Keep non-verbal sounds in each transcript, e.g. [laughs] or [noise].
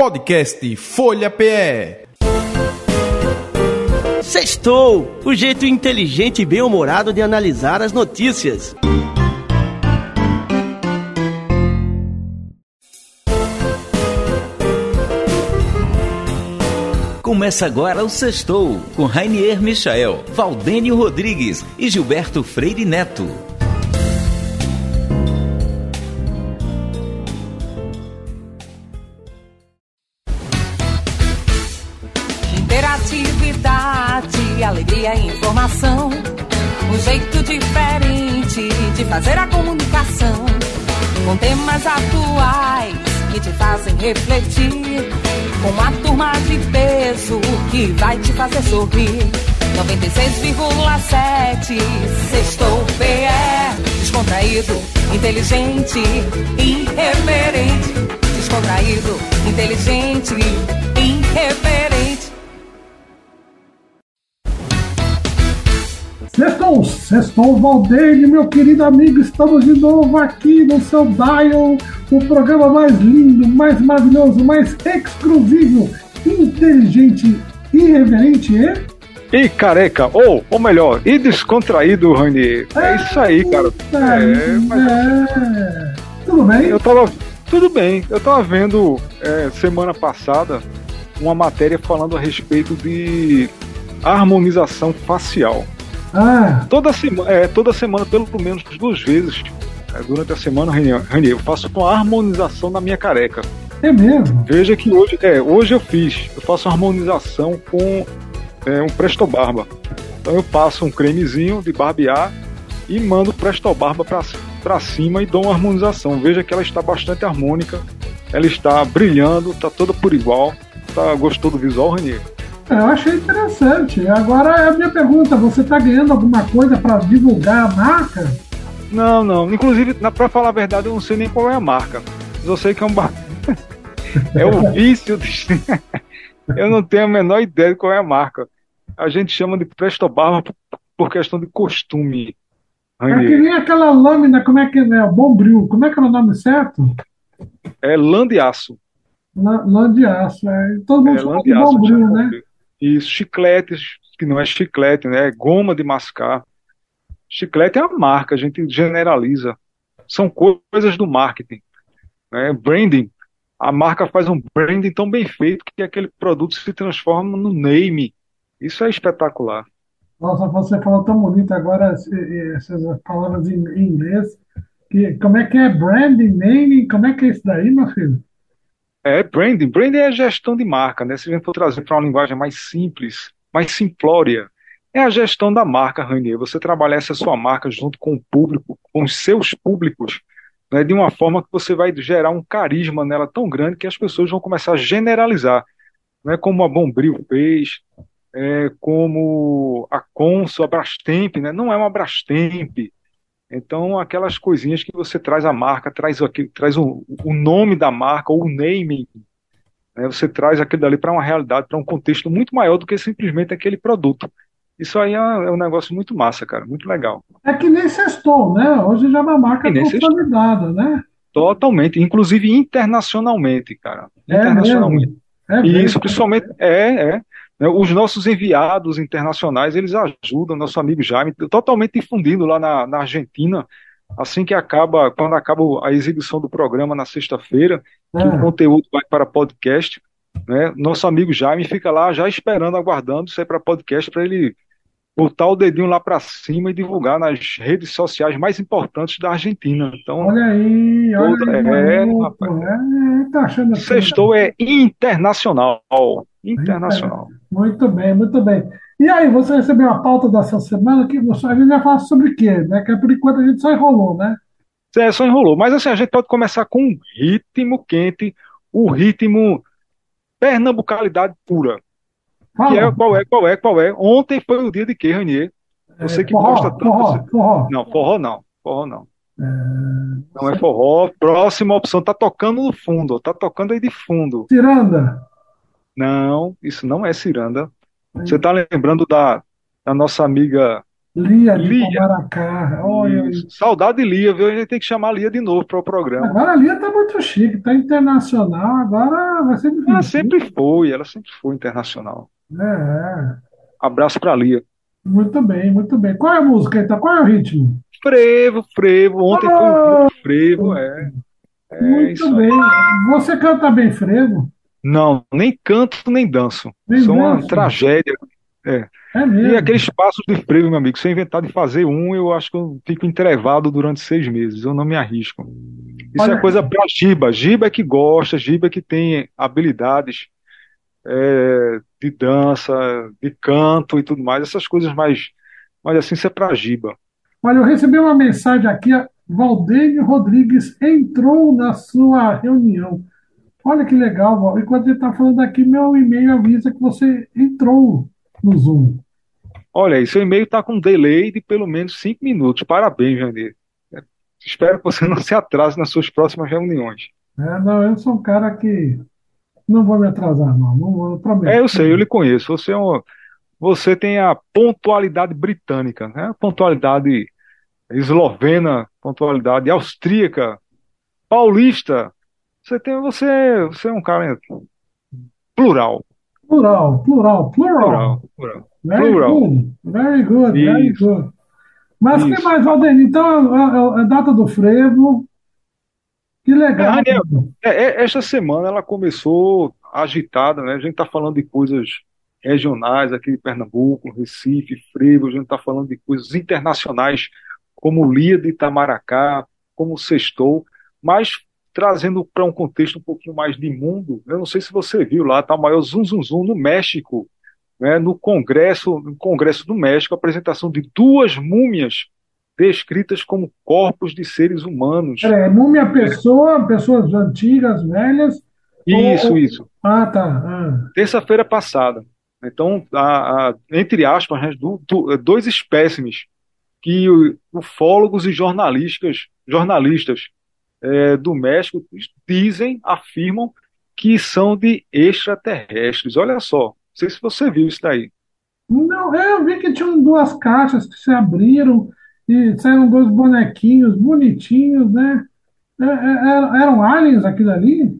Podcast Folha PE. Sextou, o jeito inteligente e bem-humorado de analisar as notícias. Começa agora o Sextou, com Rainier Michael, Valdênio Rodrigues e Gilberto Freire Neto. Fazer a comunicação. Com temas atuais que te fazem refletir. Com uma turma de peso que vai te fazer sorrir. 96,7 Sextou PE Descontraído, inteligente, irreverente Descontraído, inteligente, irreverente Sextou, Valdeir, meu querido amigo, estamos de novo aqui no seu Dial, o programa mais lindo, mais maravilhoso, mais exclusivo, inteligente, irreverente e... E careca, ou, ou melhor, e descontraído, Rani. É isso aí, cara. É, é. Tudo bem? Eu tava. Tudo bem. Eu tava vendo é, semana passada uma matéria falando a respeito de harmonização facial. Ah, Toda semana, é, toda semana, pelo menos duas vezes, é, durante a semana, Rani, eu faço uma harmonização na minha careca. é mesmo? Veja que hoje, é, hoje eu fiz. Eu faço uma harmonização com é, um Presto Barba. Então eu passo um cremezinho de barbear e mando o Presto Barba pra, pra cima e dou uma harmonização. Veja que ela está bastante harmônica, ela está brilhando, está toda por igual. Tá, gostou do visual, Renier? Eu achei interessante. Agora é a minha pergunta: você está ganhando alguma coisa para divulgar a marca? Não, não. Inclusive, pra falar a verdade, eu não sei nem qual é a marca. Eu sei que é um bar... [laughs] É o [laughs] vício. [laughs] eu não tenho a menor ideia de qual é a marca. A gente chama de Presto Barba por- questão de costume. É que nem aquela lâmina, como é que é? Bombril, como é que é o nome certo? É lã de aço. Lã, lã de aço. É. Todo mundo É chama de de aço. Bombril, né? Isso, chicletes, que não é chiclete, né? É goma de mascar. Chiclete é uma marca, a gente generaliza. São co- coisas do marketing. Né? Branding. A marca faz um branding tão bem feito que aquele produto se transforma no name. Isso é espetacular. Nossa, você falou tão bonito agora essas palavras em inglês. Que, como é que é branding, naming? Como é que é isso daí, meu filho? É, branding. Branding é gestão de marca, né? Se a gente for trazer para uma linguagem mais simples, mais simplória, é a gestão da marca, Rainier. Você trabalhar essa sua marca junto com o público, com os seus públicos, né? De uma forma que você vai gerar um carisma nela tão grande que as pessoas vão começar a generalizar, né? Como a Bombril fez, é, como a Consul, a Brastemp, né? Não é uma Brastemp. Então, aquelas coisinhas que você traz a marca, traz, aqui, traz o, o nome da marca, ou o naming, né? Você traz aquilo dali para uma realidade, para um contexto muito maior do que simplesmente aquele produto. Isso aí é, é um negócio muito massa, cara, muito legal. É que nem sextou, né? Hoje já é uma marca consolidada, né? Totalmente, inclusive internacionalmente, cara. É Internacionalmente. É E isso, principalmente, é, é. Né, Os nossos enviados internacionais, eles ajudam, nosso amigo Jaime, totalmente difundindo lá na, na Argentina, assim que acaba, quando acaba a exibição do programa na sexta-feira, que o É. conteúdo vai para podcast, né? Nosso amigo Jaime fica lá já esperando, aguardando sair para podcast para ele botar o dedinho lá para cima e divulgar nas redes sociais mais importantes da Argentina. Então, Olha aí, olha Toda- aí, é, maluco. É, tá achando assim. sextou é internacional. Internacional. Muito bem, muito bem. E aí, você recebeu a pauta dessa semana que você, a gente vai falar sobre o quê, né? Que por enquanto a gente só enrolou, né? É, só enrolou. Mas assim, a gente pode começar com um ritmo quente, o ritmo pernambucalidade pura. Fala. Que é qual é, qual é, qual é. Ontem foi o dia de quê, Ranier? Você que forró, gosta tanto. forró, você- forró. Não, forró não. Forró não. Não é forró. Próxima opção. Tá tocando no fundo. Tá tocando aí de fundo. Ciranda. Não, isso não é ciranda. Você tá lembrando da, da nossa amiga Lia Lia. Maracá. Olha Saudade de Lia, viu? A gente tem que chamar Lia de novo para o programa. Agora a Lia tá muito chique, tá internacional, agora vai ser difícil. Ela sempre foi, ela sempre foi internacional. É. é. Abraço para Lia. Muito bem, muito bem. Qual é a música então? Qual é o ritmo? Frevo, frevo. Ontem oh! foi um frevo, é. é muito bem. Você canta bem frevo? Não, nem canto nem danço. Nem Sou uma tragédia. É. é mesmo. E aqueles passos de frevo, meu amigo, se eu inventar de fazer um, eu acho que eu fico entrevado durante seis meses. Eu não me arrisco. Isso é Olha. é coisa pra Giba. Giba é que gosta, Giba é que tem habilidades é, de dança, de canto e tudo mais, essas coisas mais, mas assim, isso é para Giba. Olha, eu recebi uma mensagem aqui, Valdênio Rodrigues entrou na sua reunião. Olha que legal, Val. Enquanto ele está falando aqui, meu e-mail avisa que você entrou no Zoom. Olha aí, seu e-mail está com um delay de pelo menos cinco minutos. Parabéns, Jandir. Espero que você [laughs] não se atrase nas suas próximas reuniões. É, não, eu sou um cara que não vou me atrasar, não. não eu prometo. É, eu sei, eu lhe conheço. Você, é um, você tem a pontualidade britânica, né? pontualidade eslovena, pontualidade austríaca, paulista. Você tem, você, você é um cara plural. Plural, plural, plural. Plural, plural. Very plural. good, very good, Isso. very good. Mas o que mais, Valdir? Então, a, a, a, data do frevo, que legal. É, é, esta semana ela começou agitada, né? A gente está falando de coisas regionais aqui de Pernambuco, Recife, Frevo, a gente está falando de coisas internacionais como Lia de Itamaracá, como Sextou, mas trazendo para um contexto um pouquinho mais de mundo, eu não sei se você viu lá, tá o maior zum zum zum no México, né, no Congresso, no Congresso do México, a apresentação de duas múmias descritas como corpos de seres humanos. É, múmia pessoa, pessoas antigas, velhas. Isso, ou... isso. Ah, tá. Ah. Terça-feira passada. Então, a, a, entre aspas, né, do, do, dois espécimes que ufólogos e jornalistas, jornalistas é, do México dizem, afirmam que são de extraterrestres. Olha só, não sei se você viu isso daí. Não, eu vi que tinham duas caixas que se abriram e saíram dois bonequinhos bonitinhos, né? É, é, eram aliens aquilo ali?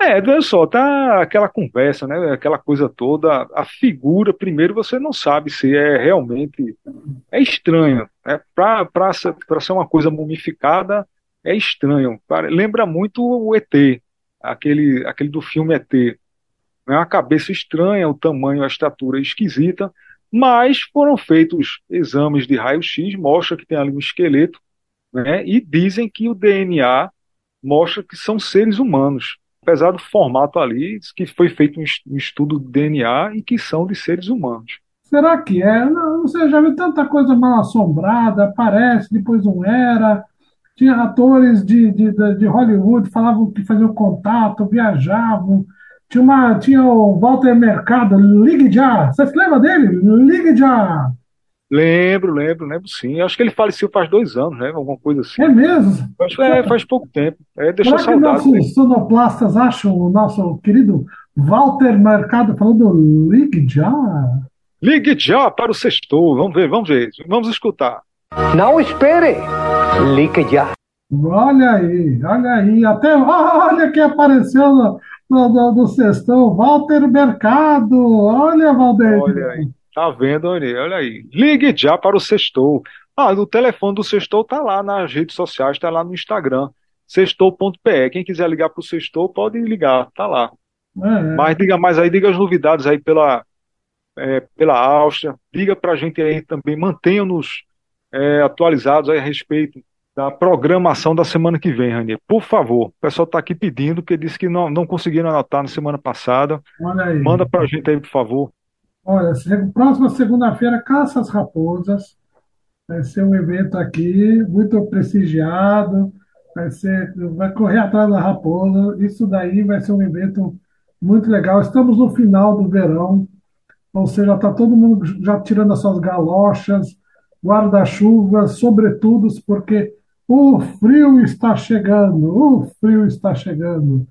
É, olha só, tá aquela conversa, né? Aquela coisa toda. A figura, primeiro, você não sabe se é realmente. É estranho. Né? Para ser uma coisa mumificada, é estranho. Lembra muito o ET, aquele, aquele do filme ET. É uma cabeça estranha, o tamanho, a estatura esquisita. Mas foram feitos exames de raio-x, mostra que tem ali um esqueleto, né? E dizem que o DNA mostra que são seres humanos, apesar do formato ali, que foi feito um estudo de DNA e que são de seres humanos. Será que é? Não, você já viu tanta coisa mal assombrada, parece, depois não era. Tinha atores de, de, de Hollywood falavam que faziam contato, viajavam, tinha, uma, tinha o Walter Mercado, Ligue Já. Você se lembra dele? Ligue Já. Lembro, lembro, lembro sim. Acho que ele faleceu faz dois anos, né? Alguma coisa assim. É mesmo? Acho que é, faz pouco tempo. É, deixou Será que nossos sonoplastas acham o nosso querido Walter Mercado falando Ligue Já? Ligue Já para o sextou. Vamos ver, vamos ver. Vamos escutar. Não espere. Ligue Já. Olha aí, olha aí. Até [laughs] olha que apareceu no, do, do, do Sextão, Walter Mercado. Olha, Valdeir. Olha aí, tá vendo, olha, olha aí. Ligue já para o Sextou. Ah, o telefone do Sextou tá lá nas redes sociais, tá lá no Instagram, sextou.pe. Quem quiser ligar para o Sextou, pode ligar, tá lá. É, é. Mas diga mais aí, diga as novidades aí pela, é, pela Áustria, diga para a gente aí também, mantenha-nos é, atualizados a respeito da programação da semana que vem, Rani. Por favor, o pessoal está aqui pedindo, porque disse que não, não conseguiram anotar na semana passada. Manda para a gente aí, por favor. Olha, próxima segunda-feira, Caça às Raposas. Vai ser um evento aqui muito prestigiado. Vai, ser, vai correr atrás da raposa. Isso daí vai ser um evento muito legal. Estamos no final do verão, ou seja, está todo mundo já tirando as suas galochas, guarda-chuvas, sobretudo, porque o frio está chegando, o frio está chegando.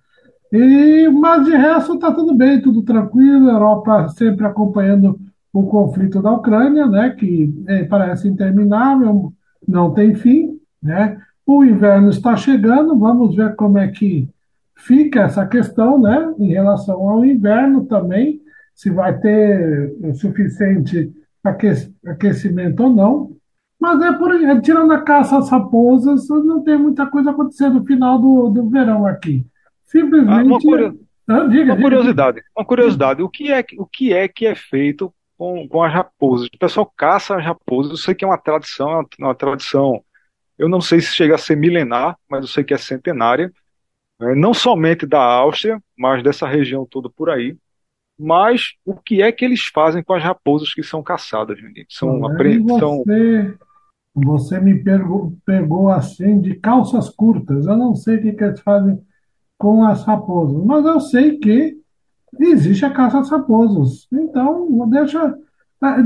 E, mas de resto está tudo bem, tudo tranquilo. Europa sempre acompanhando o conflito da Ucrânia, né, que é, parece interminável, não tem fim, né? O inverno está chegando, vamos ver como é que fica essa questão, né, em relação ao inverno também, se vai ter o suficiente aquecimento ou não. Mas é por é, tirando a caça às raposas, não tem muita coisa acontecendo no final do, do verão aqui. Simplesmente. Ah, uma, curio... ah, diga, uma curiosidade. Uma curiosidade. O que é, o que é que é feito com, com as raposas? O pessoal caça as raposas. Eu sei que é uma tradição, é uma, uma tradição. Eu não sei se chega a ser milenar, mas eu sei que é centenária. Né? Não somente da Áustria, mas dessa região toda por aí. Mas o que é que eles fazem com as raposas que são caçadas? São, apre... você, são... você me pegou, pegou assim de calças curtas. Eu não sei o que, que eles fazem com as raposas, mas eu sei que existe a caça às raposas. Então, deixa.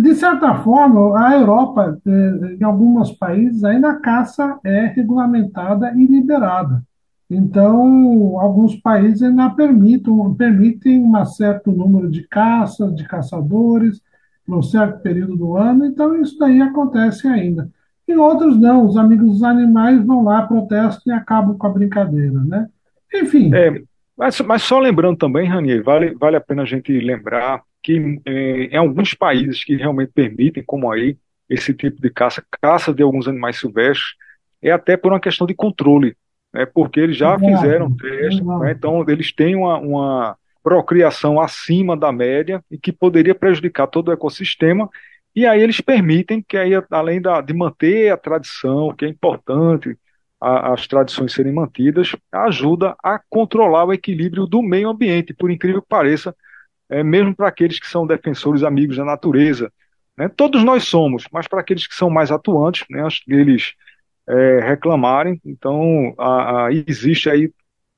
De certa forma, a Europa, eh, em alguns países, ainda a caça é regulamentada e liberada. Então, alguns países ainda permitem, permitem um certo número de caças, de caçadores, por um certo período do ano, então isso daí acontece ainda. Em outros não, os amigos dos animais vão lá, protestam e acabam com a brincadeira, né? Enfim. É, mas, mas só lembrando também, Ranier, vale, vale a pena a gente lembrar que é, em alguns países que realmente permitem, como aí, esse tipo de caça, caça de alguns animais silvestres, é até por uma questão de controle né, porque eles já fizeram testes, né, então eles têm uma, uma procriação acima da média e que poderia prejudicar todo o ecossistema, e aí eles permitem que aí, além da, de manter a tradição, que é importante a, as tradições serem mantidas, ajuda a controlar o equilíbrio do meio ambiente, por incrível que pareça, é, mesmo para aqueles que são defensores amigos da natureza. Né, todos nós somos, mas para aqueles que são mais atuantes, né, eles é, reclamarem. Então, a, a, existe aí,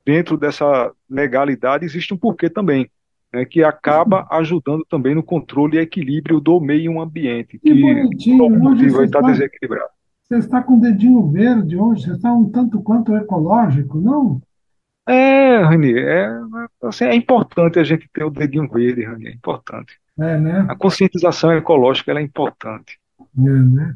dentro dessa legalidade, existe um porquê também, né, que acaba ajudando também no controle e equilíbrio do meio ambiente, que, que por motivo está desequilibrado. Você está com o dedinho verde hoje, você está um tanto quanto ecológico, não? É, Rani, é, assim, é importante a gente ter o dedinho verde, Rani, é importante. É, né? A conscientização ecológica é importante. É, né?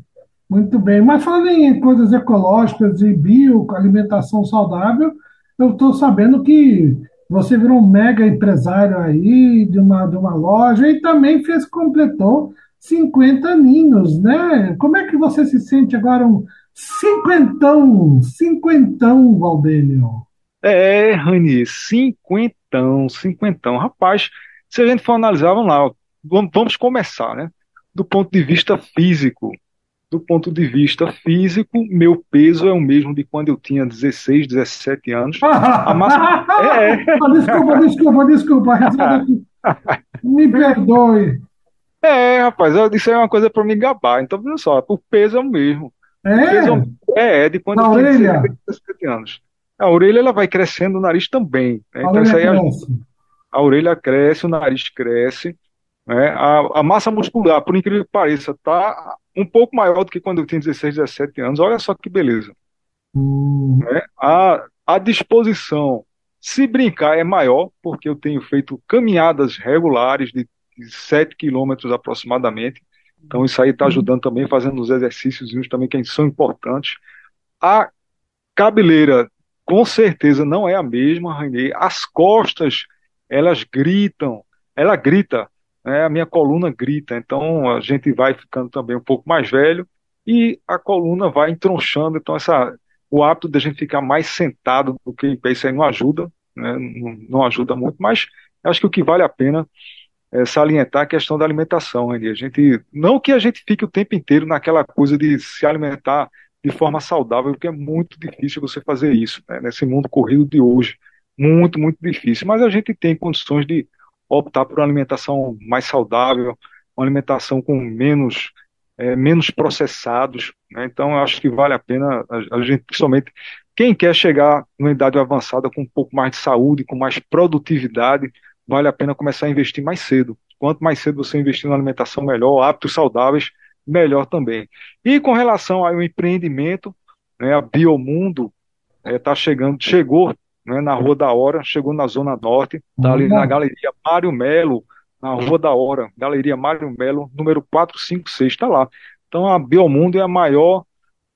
Muito bem. Mas falando em coisas ecológicas e bio, alimentação saudável, eu estou sabendo que você virou um mega empresário aí de uma, de uma loja e também fez, completou 50 aninhos, né? Como é que você se sente agora um cinquentão, cinquentão, Valdênio? É, Rani, cinquentão, cinquentão. Rapaz, se a gente for analisar, vamos lá, vamos começar, né? Do ponto de vista físico, do ponto de vista físico, meu peso é o mesmo de quando eu tinha 16, 17 anos. A massa... [laughs] é, é. Desculpa, desculpa, desculpa. Me perdoe. É, rapaz, isso é uma coisa para me gabar. Então, olha só, o peso é o mesmo. É? é, é, de quando eu tinha 16, 17 anos. A orelha ela vai crescendo, o nariz também. Né? Então, isso aí a, a orelha cresce, o nariz cresce. Né? A, a massa muscular, por incrível que pareça, está um pouco maior do que quando eu tinha 16, 17 anos. Olha só que beleza. Hum. Né? A, a disposição, se brincar, é maior, porque eu tenho feito caminhadas regulares de, de 7 quilômetros aproximadamente. Então isso aí está hum. ajudando também, fazendo os exercícios também que são importantes. A cabeleira, com certeza, não é a mesma, Rainê. As costas, elas gritam, ela grita né, a minha coluna grita, então a gente vai ficando também um pouco mais velho e a coluna vai entronchando, então essa, o hábito de a gente ficar mais sentado do que em pé, isso aí não ajuda, né, não, ajuda muito, mas acho que o que vale a pena é salientar a questão da alimentação, Andy. A gente, não que a gente fique o tempo inteiro naquela coisa de se alimentar de forma saudável, porque é muito difícil você fazer isso, né, nesse mundo corrido de hoje, muito, muito difícil, mas a gente tem condições de optar por uma alimentação mais saudável, uma alimentação com menos, é, menos processados. Né? Então, eu acho que vale a pena a, gente, principalmente quem quer chegar numa idade avançada com um pouco mais de saúde, com mais produtividade, vale a pena começar a investir mais cedo. Quanto mais cedo você investir na alimentação melhor, hábitos saudáveis, melhor também. E com relação ao empreendimento, né, a Biomundo está é, tá chegando, chegou né, na Rua da Hora, chegou na Zona Norte, está ali na Galeria Mário Melo, na Rua da Hora, Galeria Mário Melo, número 456, está lá. Então a Biomundo é a maior,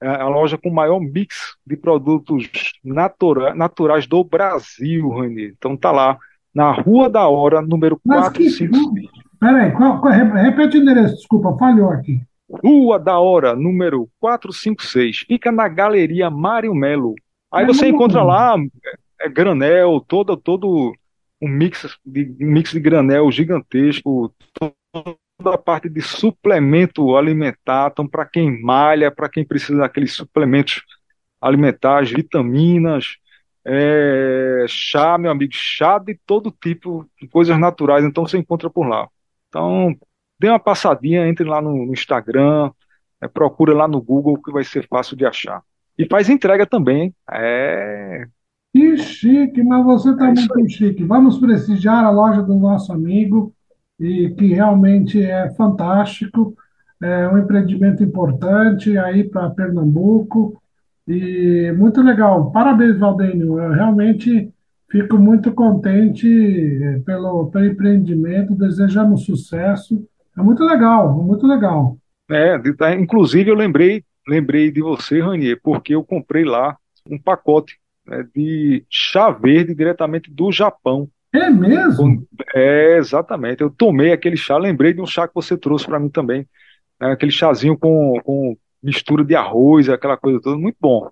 é a loja com maior mix de produtos natura, naturais do Brasil, Rani. Então tá lá, na Rua da Hora, número Mas que. 456. Peraí, qual, qual, repete o endereço, desculpa, falhou aqui. Rua da Hora, número 456. Fica na Galeria Mário Melo. Aí você encontra lá é, granel, todo, todo um mix de, mix de granel gigantesco, toda a parte de suplemento alimentar, então para quem malha, para quem precisa daqueles suplementos alimentares, vitaminas, é, chá, meu amigo, chá de todo tipo, de coisas naturais, então você encontra por lá. Então, dê uma passadinha, entre lá no, no Instagram, é, procura lá no Google que vai ser fácil de achar. E faz entrega também? É, Que chique, mas você está É muito chique. Vamos prestigiar a loja do nosso amigo, e que realmente é fantástico. É um empreendimento importante aí para Pernambuco. E muito legal. Parabéns, Valdênio. Eu realmente fico muito contente eh, pelo, pelo empreendimento. Desejamos sucesso. É muito legal, muito legal. é, tá, inclusive eu lembrei, lembrei de você, Ranier, porque eu comprei lá um pacote né, de chá verde diretamente do Japão. É mesmo? É, exatamente. Eu tomei aquele chá, lembrei de um chá que você trouxe para mim também. né, aquele chazinho com, com mistura de arroz, aquela coisa toda, muito bom.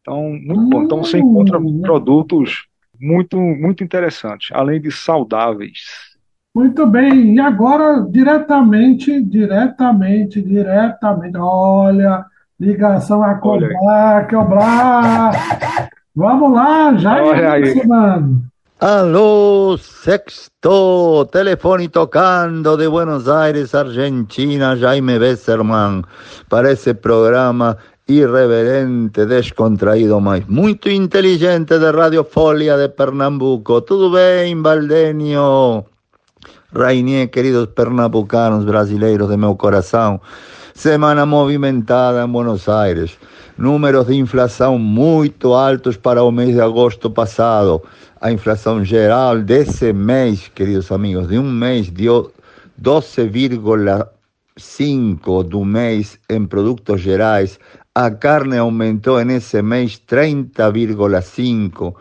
Então, muito bom. Então você encontra Hum. produtos muito, muito interessantes, além de saudáveis. Muito bem, e agora diretamente, diretamente, diretamente, olha, ligação a Olha aí. Vamos lá, já Olha aí. mano. Aló, sexto, teléfono tocando de Buenos Aires, Argentina, Jaime Besserman, para ese programa irreverente, descontraído, mas muito inteligente de Radio Folia de Pernambuco. Tudo bem, Valdenio? Rainier, queridos pernambucanos, brasileiros de meu coração. Semana movimentada em Buenos Aires. Números de inflação muito altos para o mês de agosto passado. A inflação geral desse mês, queridos amigos, de um mês, deu 12,5 do mês em produtos gerais. A carne aumentou nesse mês 30,5.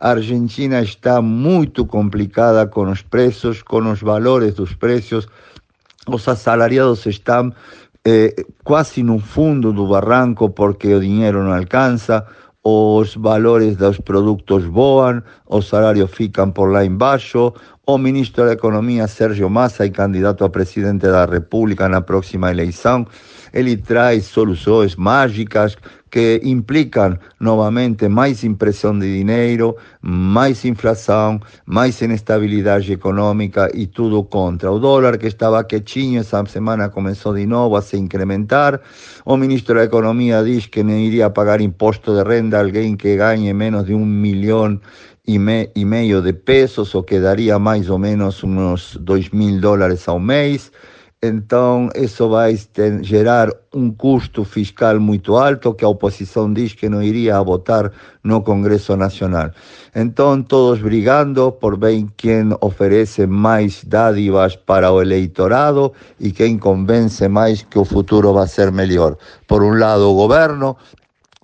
A Argentina está muito complicada com os preços, com os valores dos preços. Os assalariados estão eh, quase no fundo do barranco porque o dinheiro não alcança, os valores dos produtos voam, os salários ficam por lá embaixo. O ministro da Economia, Sérgio Massa, e candidato a presidente da República na próxima eleição, ele traz soluções mágicas que implicam novamente mais impressão de dinheiro, mais inflação, mais inestabilidade econômica e tudo contra. O dólar que estava quietinho essa semana começou de novo a se incrementar. O ministro da Economia diz que não iria pagar imposto de renda a alguém que ganhe menos de um milhão e, me, e meio de pesos, o que daria mais ou menos uns dois mil dólares ao mês. Então, isso vai gerar um custo fiscal muito alto que a oposição diz que não iria votar no Congresso Nacional. Então, todos brigando por ver quem oferece mais dádivas para o eleitorado e quem convence mais que o futuro vai ser melhor. Por um lado, o governo,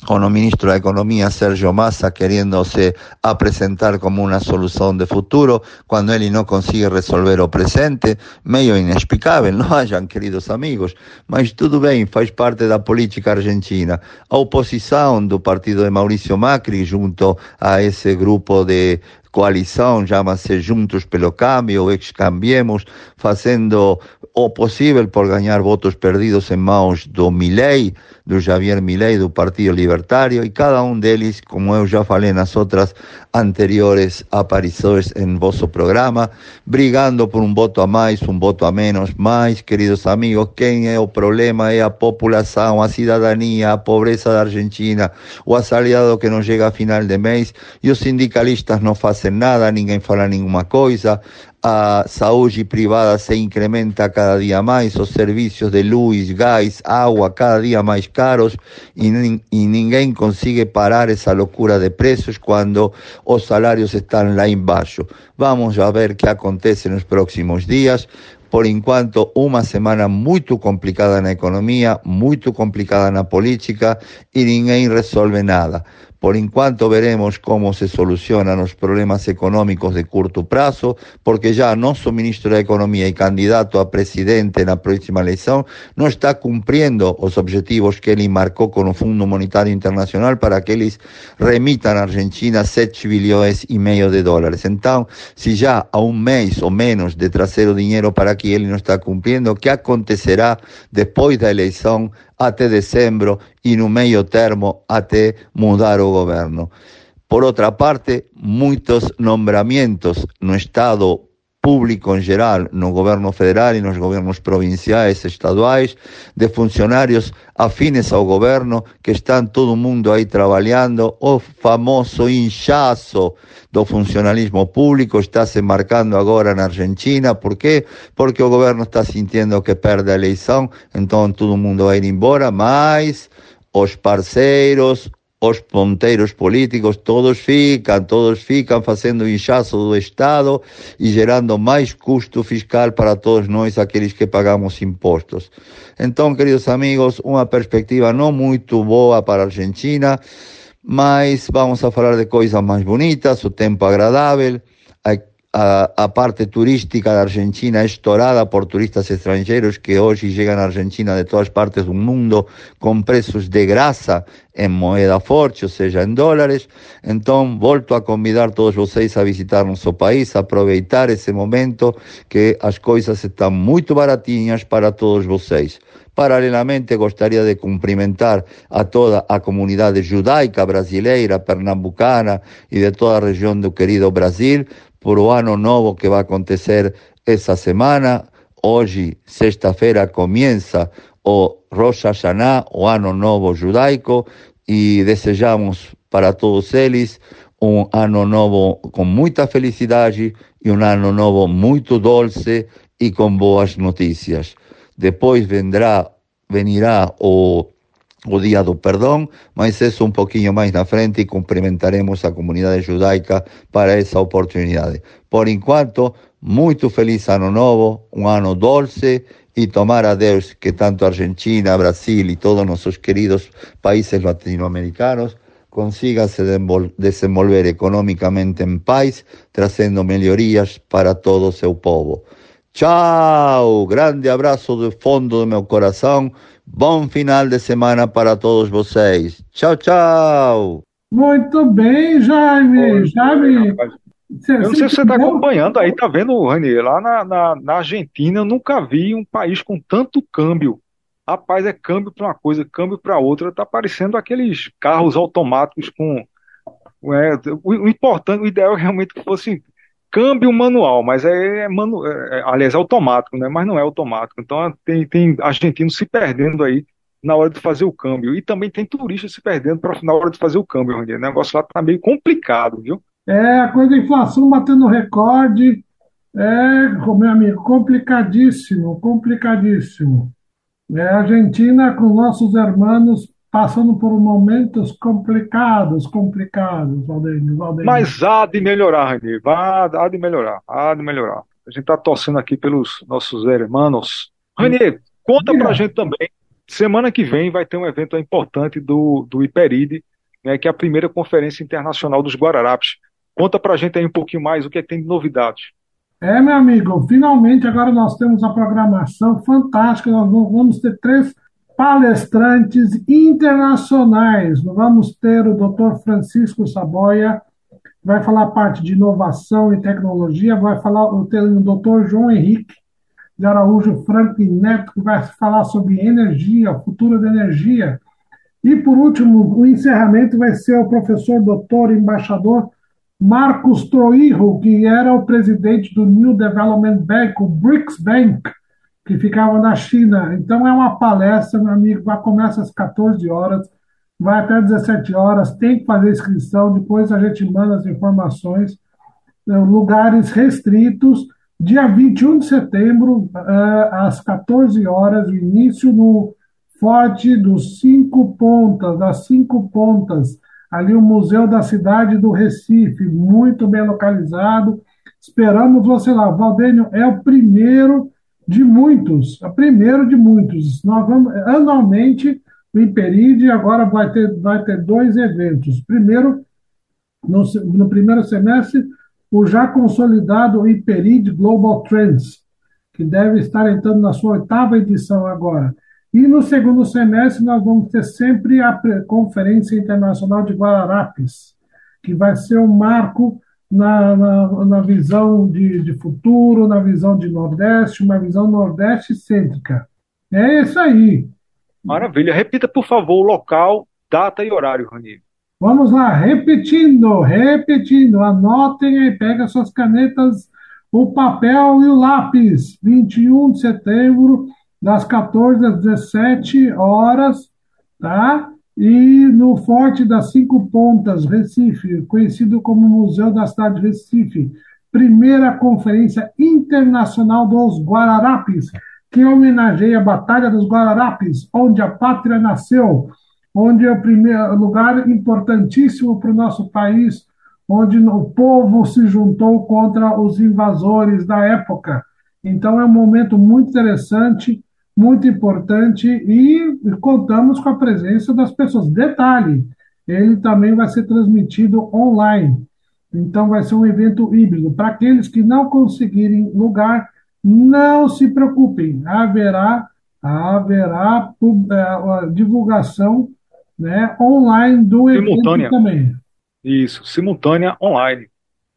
con el ministro de Economía Sergio Massa queriéndose a presentar como una solución de futuro cuando él no consigue resolver o presente, medio inexplicável, não hayan queridos amigos, mas tudo bem, faz parte da política argentina. A oposição do partido de Maurício Macri junto a esse grupo de coalição, chama-se Juntos pelo Cambio, ex-cambiemos, fazendo o possível por ganhar votos perdidos em mãos do Milei, do Javier Milei, do Partido Libertário, e cada um deles, como eu já falei nas outras anteriores aparições em vosso programa, brigando por um voto a mais, um voto a menos, mas, queridos amigos, quem é o problema é a população, a cidadania, a pobreza da Argentina, o assalariado que não chega a final de mês, e os sindicalistas não fazem nada, ninguém fala nenhuma coisa, a saúde privada se incrementa cada dia mais, os serviços de luz, gás, água cada dia mais caros e, e ninguém parar essa loucura de preços quando os salários estão lá embaixo. Vamos a ver que acontece nos próximos dias. por enquanto una semana muy complicada la economía, muy complicada la política y ninguém resuelve nada. Por enquanto veremos cómo se solucionan los problemas económicos de corto plazo, porque ya nuestro ministro de Economía y candidato a presidente en la próxima elección no está cumpliendo los objetivos que él marcó con el Fondo Monetario Internacional para que ellos remitan a Argentina 7 billones y medio de dólares. Entonces, si ya a un mes o menos de trasero dinero para que él no está cumpliendo, ¿qué acontecerá después de la elección até dezembro e no meio termo até mudar o governo. Por outra parte, muitos nombramentos no Estado público em geral, no governo federal e nos governos provinciais, estaduais, de funcionários afines ao governo que estão todo mundo aí trabalhando, o famoso inchaço do funcionalismo público está se marcando agora na Argentina, por quê? Porque o governo está sentindo que perde a eleição, então todo mundo vai ir embora, mas os parceiros, os ponteiros políticos, todos ficam, todos ficam fazendo inchaço do Estado e gerando mais custo fiscal para todos nós, aqueles que pagamos impostos. Então, queridos amigos, uma perspectiva não muito boa para a Argentina, mas vamos a falar de coisas mais bonitas, o tempo agradável, a, parte turística de Argentina es torada por turistas extranjeros que hoy llegan a Argentina de todas partes del mundo con precios de grasa en moneda forte, o sea, en dólares. Entonces, volto a convidar a todos ustedes a visitar nuestro país, a aprovechar ese momento que las cosas están muy baratinhas para todos ustedes. Paralelamente, gostaria de cumprimentar a toda a comunidade judaica brasileira, pernambucana e de toda a região do querido Brasil, por o ano novo que vai acontecer essa semana. Hoje, sexta-feira, começa o Rosh Hashanah, o ano novo judaico, e desejamos para todos eles um ano novo com muita felicidade e um ano novo muito doce e com boas notícias. Depois vendrá, venirá o o Día do Perdón, mas eso un poquinho máis na frente e cumprimentaremos a comunidade judaica para esa oportunidade. Por enquanto, muito feliz ano novo, un ano dulce e tomar a Deus que tanto Argentina, Brasil e todos nossos queridos países latinoamericanos consiga se desenvolver económicamente en paz, trazendo melhorias para todo seu povo. Tchau! Grande abraço do fundo do meu coração. Bom final de semana para todos vocês. Tchau, tchau. Muito bem, Jaime. Jaime. Eu não sei se você está acompanhando aí, tá vendo, Rani? Lá na, na, na, Argentina eu nunca vi um país com tanto câmbio. Rapaz, é câmbio para uma coisa, câmbio para outra. Tá parecendo aqueles carros automáticos com. É, o, o, importante, o ideal é realmente que fosse câmbio manual, mas é, é, manu, é, é, aliás, é automático, né? Mas não é automático. Então tem, tem argentinos se perdendo aí na hora de fazer o câmbio. E também tem turistas se perdendo pra, na hora de fazer o câmbio, O negócio lá tá meio complicado, viu? É, a coisa da inflação batendo recorde. É, meu amigo, complicadíssimo, complicadíssimo. É, a Argentina com nossos irmãos passando por momentos complicados, complicados, Valdênio, Valdênio. Mas há de melhorar, Rani, há, há de melhorar, há de melhorar. A gente está torcendo aqui pelos nossos irmãos. Rani, conta para a gente também, semana que vem vai ter um evento importante do, do Iperide, né, que é a primeira conferência internacional dos Guararapes. Conta para a gente aí um pouquinho mais o que, é que tem de novidades. É, meu amigo, finalmente agora nós temos a programação fantástica, nós vamos ter três palestrantes internacionais. Vamos ter o Dr. Francisco Saboia, vai falar parte de inovação e tecnologia, vai falar o, Dr. João Henrique de Araújo Franco Neto, que vai falar sobre energia, futuro da energia. E, por último, o encerramento vai ser o professor doutor embaixador Marcos Troirro, que era o presidente do New Development Bank, o BRICS Bank, que ficava na China. Então é uma palestra, meu amigo, vai começa às 14 horas, vai até 17 horas, tem que fazer inscrição, depois a gente manda as informações. eh, lugares restritos, dia 21 de setembro, eh, às 14 horas, o início no Forte dos Cinco Pontas, das Cinco Pontas, ali o Museu da Cidade do Recife, muito bem localizado. Esperamos você lá. Valdênio é o primeiro de muitos, o primeiro de muitos. Nós vamos, anualmente, o Imperide agora vai ter, vai ter dois eventos. Primeiro, no, no primeiro semestre, o já consolidado Imperid Global Trends, que deve estar entrando na sua oitava edição agora. E no segundo semestre nós vamos ter sempre a Conferência Internacional de Guararapes, que vai ser um marco na, na, na visão de, de, futuro, na visão de Nordeste, uma visão Nordeste cêntrica. É isso aí. Maravilha. Repita, por favor, o local, data e horário, Rani. Vamos lá, repetindo, repetindo. Anotem aí, pega suas canetas, o papel e o lápis. 21 de setembro, das 14 às 17 horas, tá? E no Forte das Cinco Pontas, Recife, conhecido como Museu da Cidade de Recife, primeira conferência internacional dos Guararapes, que homenageia a Batalha dos Guararapes, onde a pátria nasceu, onde é o primeiro lugar importantíssimo para o nosso país, onde o povo se juntou contra os invasores da época. Então é um momento muito interessante muito importante e contamos com a presença das pessoas. Detalhe, ele também vai ser transmitido online. Então vai ser um evento híbrido. Para aqueles que não conseguirem lugar, não se preocupem, haverá haverá uh, divulgação né, online do simultânea. evento também. Isso, simultânea online.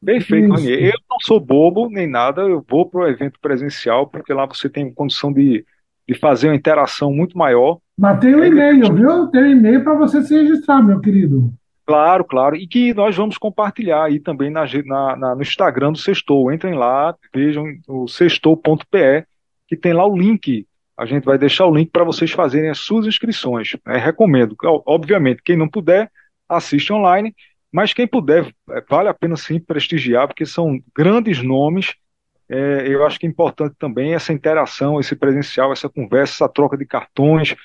Perfeito, Rony. Eu não sou bobo nem nada, eu vou para o evento presencial, porque lá você tem condição de de fazer uma interação muito maior. Mas tem um e-mail, viu? Tem um e-mail para você se registrar, meu querido. Claro, claro. E que nós vamos compartilhar aí também na, na, na no Instagram do Sextou. Entrem lá, vejam o sextou.pe, que tem lá o link. A gente vai deixar o link para vocês fazerem as suas inscrições. É, recomendo. Obviamente, quem não puder, assiste online. Mas quem puder, é, vale a pena sim prestigiar, porque são grandes nomes é, eu acho que é importante também essa interação, esse presencial, essa conversa, essa troca de cartões,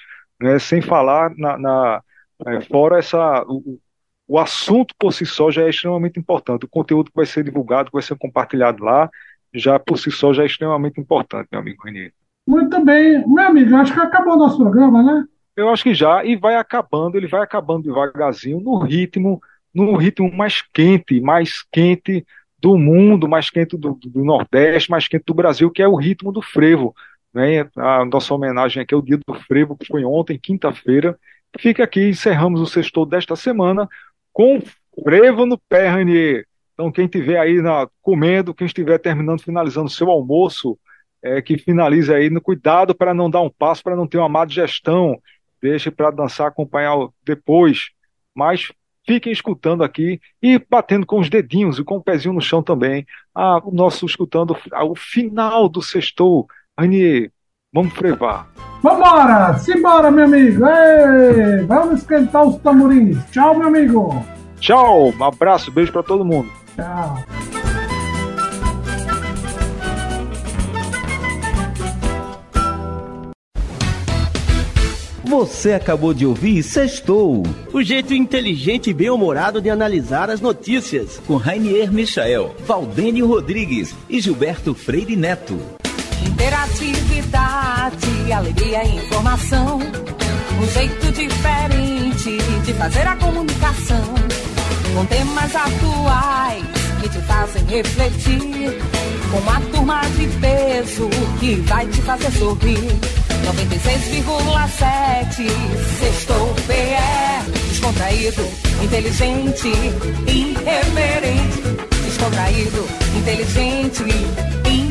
né, sem falar na, na é, fora essa o, o, assunto por si só já é extremamente importante. O conteúdo que vai ser divulgado, que vai ser compartilhado lá, já por si só já é extremamente importante, meu amigo Renier. Muito bem, meu amigo, acho que acabou o nosso programa, né? Eu acho que já, e vai acabando, ele vai acabando devagarzinho, no ritmo, no ritmo mais quente, mais quente do mundo, mais quente do, do, Nordeste, mais quente do Brasil, que é o ritmo do frevo. Né? A nossa homenagem aqui é o dia do frevo, que foi ontem, quinta-feira. Fica aqui, encerramos o sexto desta semana com frevo no pé, Ranier. Então, quem estiver aí na, comendo, quem estiver terminando, finalizando seu almoço, é, que finalize aí no cuidado para não dar um passo, para não ter uma má digestão. Deixe para dançar, acompanhar depois. Mas Fiquem escutando aqui e batendo com os dedinhos e com o pezinho no chão também. Ah, o nosso escutando o final do sextou. Ranier, vamos frevar. Vambora! Simbora, meu amigo! Ei, vamos esquentar os tamborins. Tchau, meu amigo! Tchau! Um abraço, beijo para todo mundo. Tchau. Você acabou de ouvir Sextou. O jeito inteligente e bem-humorado de analisar as notícias. Com Rainier Michael, Valdênio Rodrigues e Gilberto Freire Neto. Interatividade, alegria e informação. Um jeito diferente de fazer a comunicação. Com temas atuais que te fazem refletir. Com uma turma de peso que vai te fazer sorrir. 96,7 Sextou PE Descontraído, inteligente, irreverente. Descontraído, inteligente, irreverente